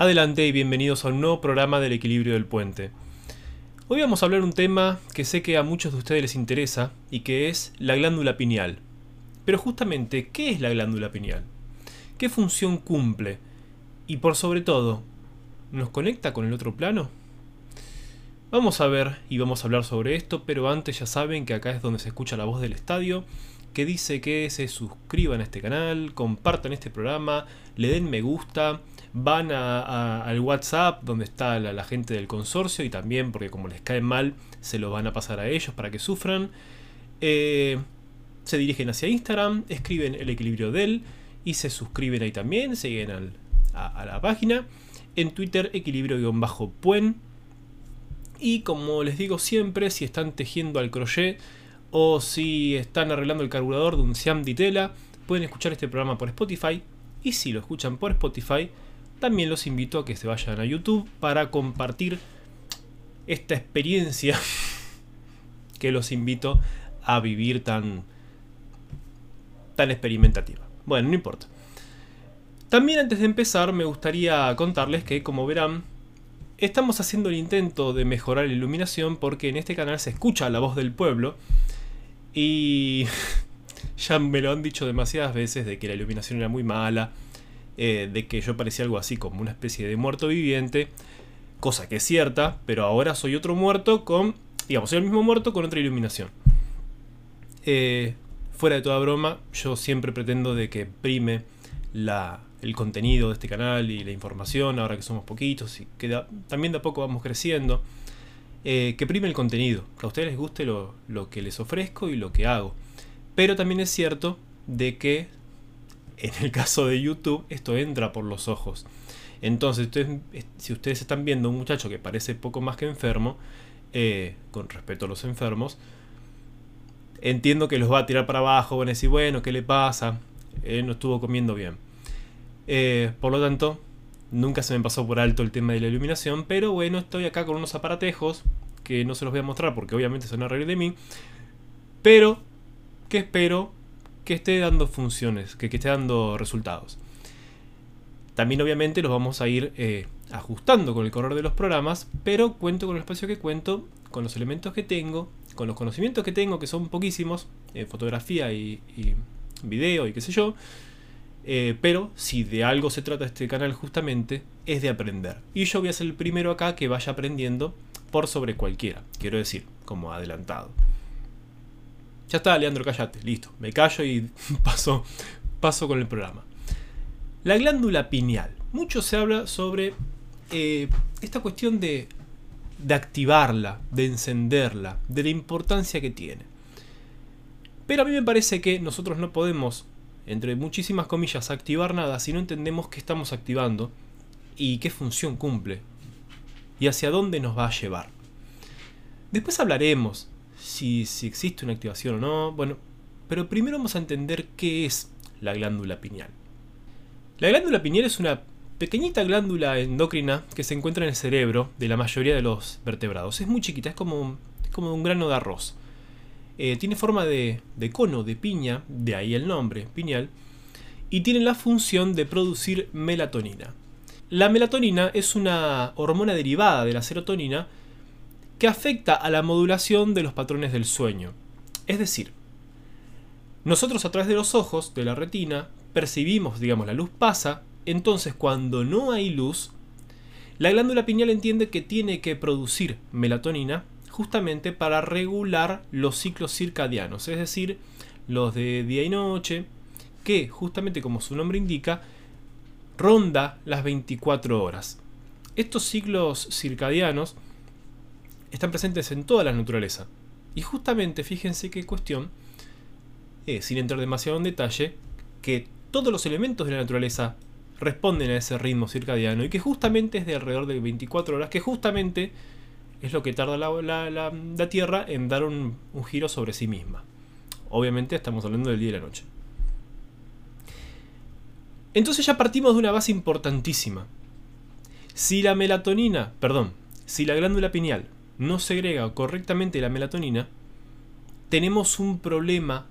Adelante y bienvenidos a un nuevo programa del equilibrio del puente. Hoy vamos a hablar un tema que sé que a muchos de ustedes les interesa y que es la glándula pineal. Pero justamente, ¿qué es la glándula pineal? ¿Qué función cumple? Y por sobre todo, ¿nos conecta con el otro plano? Vamos a ver y vamos a hablar sobre esto, pero antes ya saben que acá es donde se escucha la voz del estadio, que dice que se suscriban a este canal, compartan este programa, le den me gusta, van al WhatsApp donde está la, gente del consorcio y también porque como les cae mal se lo van a pasar a ellos para que sufran. Eh, se dirigen hacia Instagram, escriben el equilibrio del y se suscriben ahí también, siguen a, la página. En Twitter equilibrio-puen. Y como les digo siempre, si están tejiendo al crochet o si están arreglando el carburador de un Siam Ditela, pueden escuchar este programa por Spotify. Y si lo escuchan por Spotify, también los invito a que se vayan a YouTube para compartir esta experiencia que los invito a vivir tan, tan experimentativa. Bueno, no importa. También antes de empezar me gustaría contarles que, como verán, estamos haciendo el intento de mejorar la iluminación porque en este canal se escucha la voz del pueblo y ya me lo han dicho demasiadas veces de que la iluminación era muy mala, eh, de que yo parecía algo así como una especie de muerto viviente, cosa que es cierta, pero ahora soy otro muerto con, digamos, soy el mismo muerto con otra iluminación. Eh, fuera de toda broma, yo siempre pretendo de que prime la, el contenido de este canal y la información, ahora que somos poquitos y que también de a poco vamos creciendo, eh, que prime el contenido, que a ustedes les guste lo, lo que les ofrezco y lo que hago. Pero también es cierto de que en el caso de YouTube, esto entra por los ojos. Entonces, si ustedes están viendo un muchacho que parece poco más que enfermo, eh, con respecto a los enfermos, entiendo que los va a tirar para abajo, van a decir, bueno, ¿qué le pasa? Él no estuvo comiendo bien. Eh, por lo tanto, nunca se me pasó por alto el tema de la iluminación, pero bueno, estoy acá con unos aparatejos que no se los voy a mostrar porque obviamente son a de mí, pero que espero que esté dando funciones, que, esté dando resultados. También obviamente los vamos a ir eh, ajustando con el correr de los programas, pero cuento con el espacio que cuento, con los elementos que tengo, con los conocimientos que tengo, que son poquísimos, en fotografía y, video y qué sé yo. Eh, pero si de algo se trata este canal justamente, es de aprender. Y yo voy a ser el primero acá que vaya aprendiendo por sobre cualquiera, quiero decir, como adelantado. Ya está, Leandro, cállate. Listo. Me callo y paso, paso con el programa. La glándula pineal. Mucho se habla sobre eh, esta cuestión de, de activarla, de encenderla, de la importancia que tiene. Pero a mí me parece que nosotros no podemos, entre muchísimas comillas, activar nada si no entendemos qué estamos activando y qué función cumple y hacia dónde nos va a llevar. Después hablaremos si, existe una activación o no. Bueno, pero primero vamos a entender qué es la glándula pineal. La glándula pineal es una pequeñita glándula endocrina que se encuentra en el cerebro de la mayoría de los vertebrados. Es muy chiquita, es como, como un grano de arroz. Eh, tiene forma de, cono, de piña, de ahí el nombre, pineal, y tiene la función de producir melatonina. La melatonina es una hormona derivada de la serotonina que afecta a la modulación de los patrones del sueño. Es decir, nosotros a través de los ojos, de la retina, percibimos, digamos, la luz pasa, entonces cuando no hay luz, la glándula pineal entiende que tiene que producir melatonina justamente para regular los ciclos circadianos, es decir, los de día y noche, que justamente como su nombre indica, ronda las 24 horas. Estos ciclos circadianos están presentes en toda la naturaleza. Y justamente fíjense qué cuestión, eh, sin entrar demasiado en detalle, que todos los elementos de la naturaleza responden a ese ritmo circadiano y que justamente es de alrededor de 24 horas, que justamente es lo que tarda la, Tierra en dar un, un giro sobre sí misma. Obviamente estamos hablando del día y la noche. Entonces ya partimos de una base importantísima. Si la melatonina, perdón, si la glándula pineal no segrega correctamente la melatonina, tenemos un problema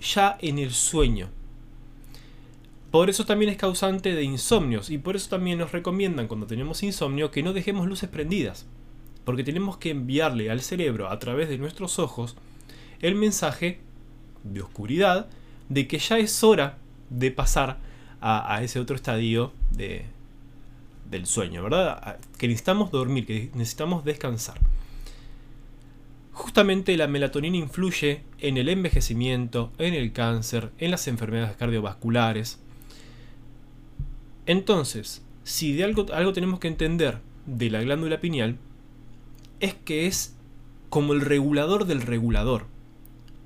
ya en el sueño. Por eso también es causante de insomnios y por eso también nos recomiendan cuando tenemos insomnio que no dejemos luces prendidas. Porque tenemos que enviarle al cerebro a través de nuestros ojos el mensaje de oscuridad de que ya es hora de pasar a, ese otro estadio de, del sueño, ¿verdad? Que necesitamos dormir, que necesitamos descansar. Justamente la melatonina influye en el envejecimiento, en el cáncer, en las enfermedades cardiovasculares. Entonces, si de algo, algo tenemos que entender de la glándula pineal, es que es como el regulador del regulador.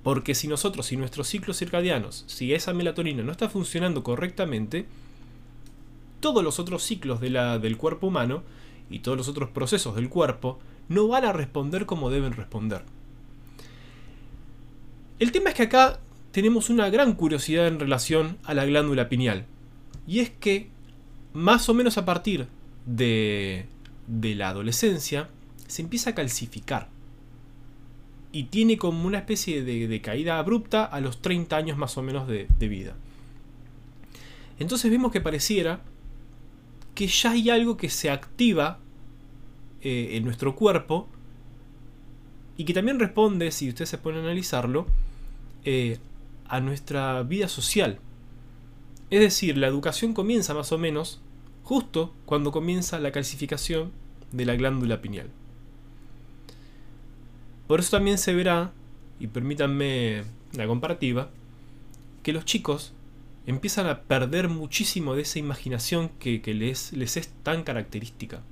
Porque si nosotros, si nuestros ciclos circadianos, si esa melatonina no está funcionando correctamente, todos los otros ciclos de la, del cuerpo humano y todos los otros procesos del cuerpo no van a responder como deben responder. El tema es que acá tenemos una gran curiosidad en relación a la glándula pineal. Y es que más o menos a partir de, de la adolescencia se empieza a calcificar y tiene como una especie de, caída abrupta a los 30 años más o menos de, vida. Entonces vemos que pareciera que ya hay algo que se activa eh, en nuestro cuerpo y que también responde, si usted se pone a analizarlo, eh, a nuestra vida social. Es decir, la educación comienza más o menos justo cuando comienza la calcificación de la glándula pineal. Por eso también se verá, y permítanme la comparativa, que los chicos empiezan a perder muchísimo de esa imaginación que, les, les es tan característica.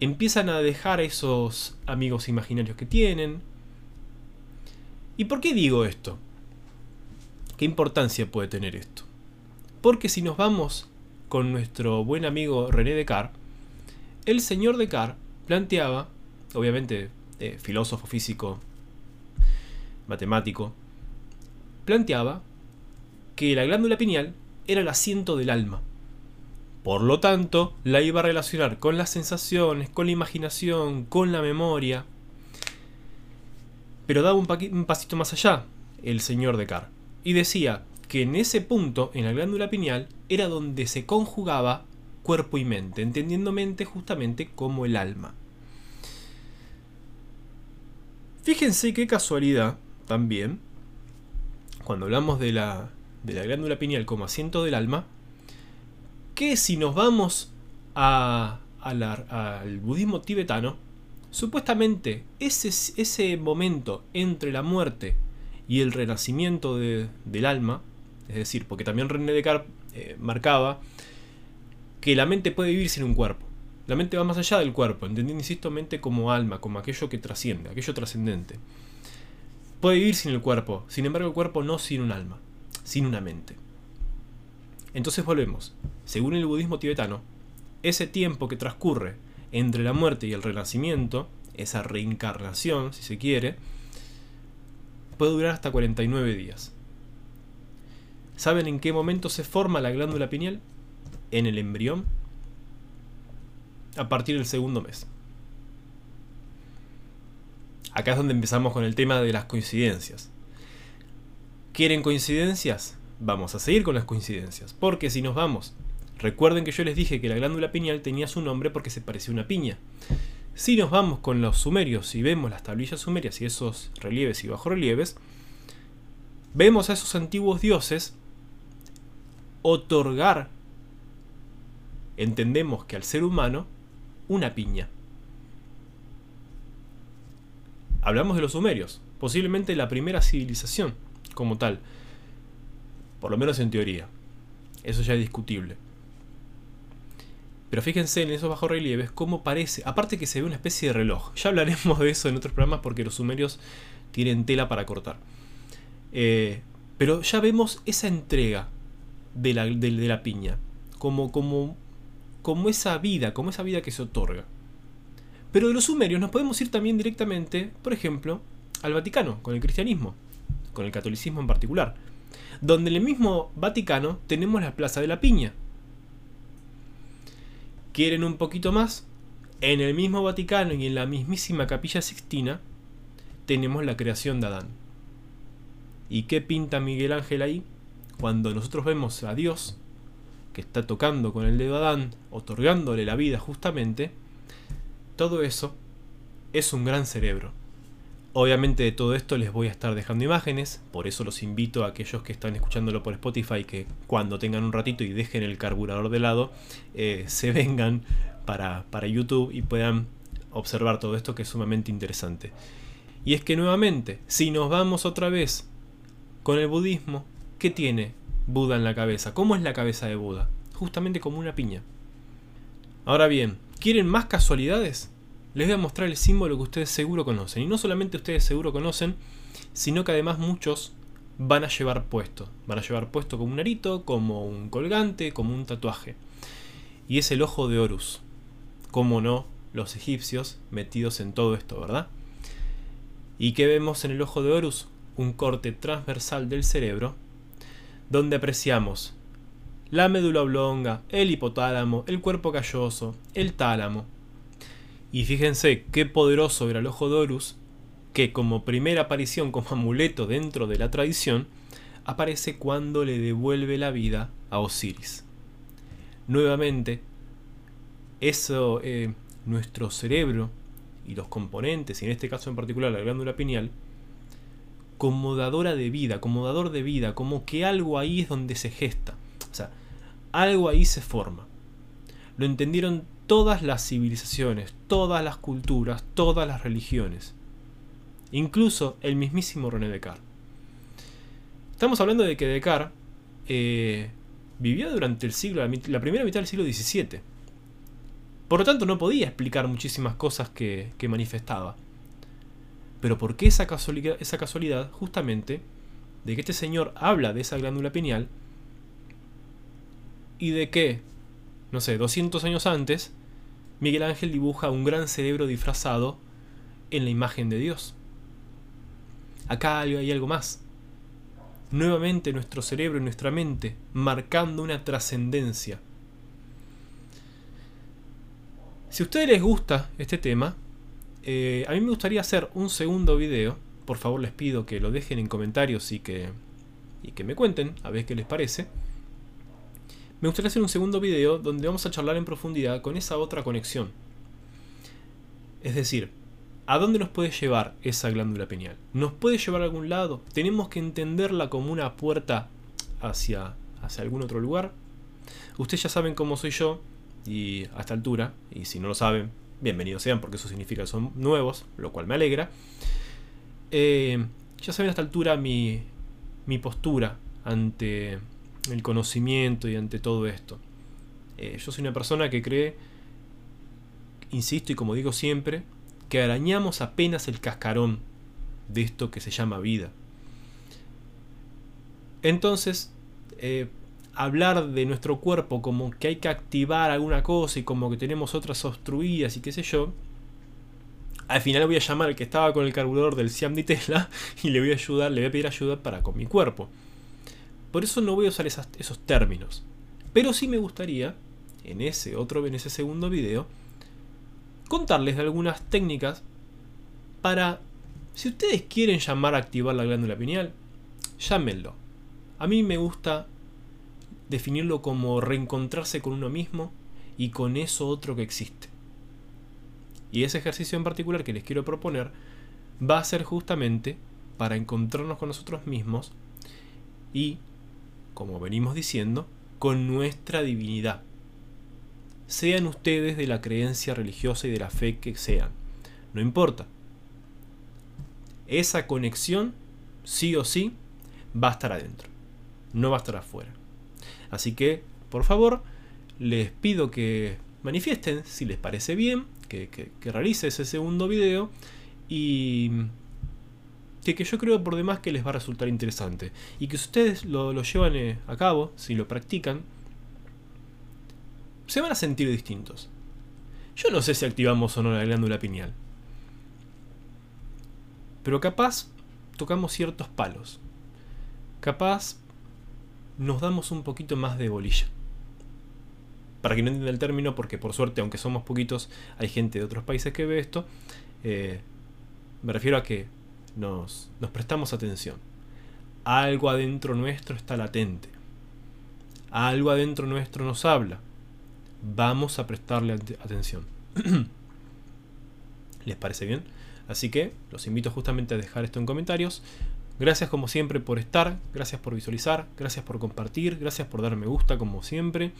Empiezan a dejar esos amigos imaginarios que tienen. ¿Y por qué digo esto? ¿Qué importancia puede tener esto? Porque si nos vamos con nuestro buen amigo René Descartes, el señor Descartes planteaba, obviamente eh, filósofo físico, matemático, planteaba que la glándula pineal era el asiento del alma. Por lo tanto, la iba a relacionar con las sensaciones, con la imaginación, con la memoria. Pero daba un, un pasito más allá el señor Descartes y decía que en ese punto, en la glándula pineal, era donde se conjugaba cuerpo y mente, entendiendo mente justamente como el alma. Fíjense qué casualidad también, cuando hablamos de la, de la glándula pineal como asiento del alma, que si nos vamos a, al budismo tibetano, supuestamente ese, ese momento entre la muerte y el renacimiento del alma, es decir, porque también René Descartes eh, marcaba que la mente puede vivir sin un cuerpo. La mente va más allá del cuerpo, entendiendo, insisto, mente como alma, como aquello que trasciende, aquello trascendente. Puede vivir sin el cuerpo, sin embargo el cuerpo no sin un alma, sin una mente. Entonces volvemos. Según el budismo tibetano, ese tiempo que transcurre entre la muerte y el renacimiento, esa reencarnación, si se quiere, puede durar hasta 49 días. ¿Saben en qué momento se forma la glándula pineal? En el embrión a partir del segundo mes. Acá es donde empezamos con el tema de las coincidencias. ¿Quieren coincidencias? Vamos a seguir con las coincidencias. Porque si nos vamos, recuerden que yo les dije que la glándula pineal tenía su nombre porque se parecía a una piña. Si nos vamos con los sumerios y vemos las tablillas sumerias y esos relieves y bajorrelieves, vemos a esos antiguos dioses otorgar, entendemos que al ser humano, una piña. Hablamos de los sumerios, posiblemente la primera civilización como tal, por lo menos en teoría. Eso ya es discutible. Pero fíjense en esos bajos relieves cómo parece, aparte que se ve una especie de reloj. Ya hablaremos de eso en otros programas porque los sumerios tienen tela para cortar. Eh, pero ya vemos esa entrega de la, de la piña, como, como como esa vida, como esa vida que se otorga. Pero de los sumerios nos podemos ir también directamente, por ejemplo, al Vaticano, con el cristianismo, con el catolicismo en particular, donde en el mismo Vaticano tenemos la Plaza de la Piña. ¿Quieren un poquito más? En el mismo Vaticano y en la mismísima Capilla Sixtina tenemos la creación de Adán. ¿Y qué pinta Miguel Ángel ahí? cuando nosotros vemos a Dios, que está tocando con el dedo a otorgándole la vida justamente, todo eso es un gran cerebro. Obviamente de todo esto les voy a estar dejando imágenes, por eso los invito a aquellos que están escuchándolo por Spotify que cuando tengan un ratito y dejen el carburador de lado, eh, se vengan para, para YouTube y puedan observar todo esto que es sumamente interesante. Y es que nuevamente, si nos vamos otra vez con el budismo, ¿qué tiene Buda en la cabeza? ¿Cómo es la cabeza de Buda? Justamente como una piña. Ahora bien, ¿quieren más casualidades? Les voy a mostrar el símbolo que ustedes seguro conocen. Y no solamente ustedes seguro conocen, sino que además muchos van a llevar puesto. Van a llevar puesto como un arito, como un colgante, como un tatuaje. Y es el ojo de Horus. Cómo no, los egipcios metidos en todo esto, ¿verdad? ¿Y qué vemos en el ojo de Horus? Un corte transversal del cerebro, donde apreciamos la médula oblonga, el hipotálamo, el cuerpo calloso, el tálamo. Y fíjense qué poderoso era el ojo de Horus, que como primera aparición como amuleto dentro de la tradición, aparece cuando le devuelve la vida a Osiris. Nuevamente, eso, eh, nuestro cerebro y los componentes, y en este caso en particular la glándula pineal, como dadora de vida, como dador de vida, como que algo ahí es donde se gesta. O sea, algo ahí se forma. Lo entendieron todas las civilizaciones, todas las culturas, todas las religiones. Incluso el mismísimo René Descartes. Estamos hablando de que Descartes eh, vivió durante el siglo, la primera mitad del siglo XVII. Por lo tanto, no podía explicar muchísimas cosas que, manifestaba. Pero ¿por qué esa casualidad, justamente de que este señor habla de esa glándula pineal y de que, no sé, 200 años antes, Miguel Ángel dibuja un gran cerebro disfrazado en la imagen de Dios? Acá hay algo más. Nuevamente nuestro cerebro y nuestra mente marcando una trascendencia Si a ustedes les gusta este tema, eh, a mí me gustaría hacer un segundo video. Por favor les pido que lo dejen en comentarios y que, y que me cuenten a ver qué les parece. Me gustaría hacer un segundo video donde vamos a charlar en profundidad con esa otra conexión. Es decir, ¿a dónde nos puede llevar esa glándula pineal? ¿Nos puede llevar a algún lado? ¿Tenemos que entenderla como una puerta hacia, hacia algún otro lugar? Ustedes ya saben cómo soy yo, y a esta altura, y si no lo saben, bienvenidos sean porque eso significa que son nuevos, lo cual me alegra. Eh, ya saben a esta altura mi, mi, postura ante el conocimiento y ante todo esto. Eh, yo soy una persona que cree, insisto y como digo siempre, que arañamos apenas el cascarón de esto que se llama vida. Entonces, eh, hablar de nuestro cuerpo como que hay que activar alguna cosa y como que tenemos otras obstruidas y qué sé yo, al final voy a llamar al que estaba con el carburador del Siam Tesla y le voy a ayudar, le voy a pedir ayuda para con mi cuerpo. Por eso no voy a usar esos términos. Pero sí me gustaría, en ese otro, en ese segundo video, contarles de algunas técnicas para, si ustedes quieren llamar a activar la glándula pineal, llámenlo. A mí me gusta definirlo como reencontrarse con uno mismo y con eso otro que existe. Y ese ejercicio en particular que les quiero proponer va a ser justamente para encontrarnos con nosotros mismos y, como venimos diciendo, con nuestra divinidad. Sean ustedes de la creencia religiosa y de la fe que sean. No importa. Esa conexión, sí o sí, va a estar adentro. No va a estar afuera. Así que, por favor, les pido que manifiesten si les parece bien, que, realice ese segundo video y que, que, yo creo por demás que les va a resultar interesante. Y que si ustedes lo, lo llevan eh, a cabo, si lo practican, se van a sentir distintos. Yo no sé si activamos o no la glándula pineal. Pero capaz tocamos ciertos palos. Capaz nos damos un poquito más de bolilla. Para que no entienda el término, porque por suerte, aunque somos poquitos, hay gente de otros países que ve esto, eh, me refiero a que nos, nos prestamos atención. algo adentro nuestro está latente. Algo adentro nuestro nos habla. Vamos a prestarle atención. ¿Les parece bien? Así que los invito justamente a dejar esto en comentarios. Gracias como siempre por estar, gracias por visualizar, gracias por compartir, gracias por dar me gusta como siempre.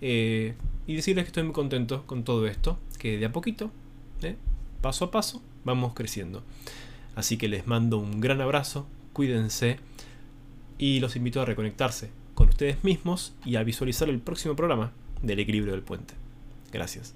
Eh, y decirles que estoy muy contento con todo esto, que de a poquito, eh, paso a paso, vamos creciendo. Así que les mando un gran abrazo, cuídense y los invito a reconectarse con ustedes mismos y a visualizar el próximo programa del equilibrio del puente. Gracias.